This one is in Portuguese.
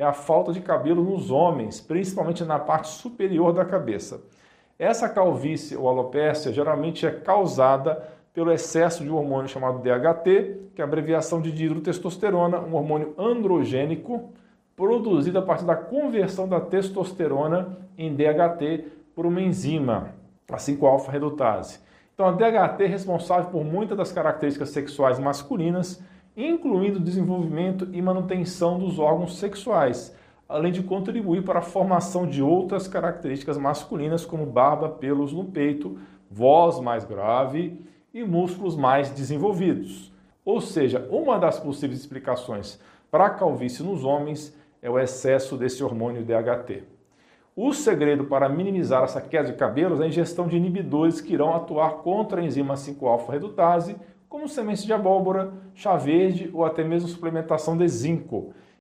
é a falta de cabelo nos homens, principalmente na parte superior da cabeça. Essa calvície ou alopécia geralmente é causada pelo excesso de um hormônio chamado DHT, que é a abreviação de dihidrotestosterona, um hormônio androgênico produzido a partir da conversão da testosterona em DHT por uma enzima, assim como a alfa-redutase. Então, a DHT é responsável por muitas das características sexuais masculinas, incluindo o desenvolvimento e manutenção dos órgãos sexuais, além de contribuir para a formação de outras características masculinas, como barba, pelos no peito, voz mais grave e músculos mais desenvolvidos. Ou seja, uma das possíveis explicações para a calvície nos homens é o excesso desse hormônio DHT. O segredo para minimizar essa queda de cabelos é a ingestão de inibidores que irão atuar contra a enzima 5-alfa-redutase, como sementes de abóbora, chá verde ou até mesmo suplementação de zinco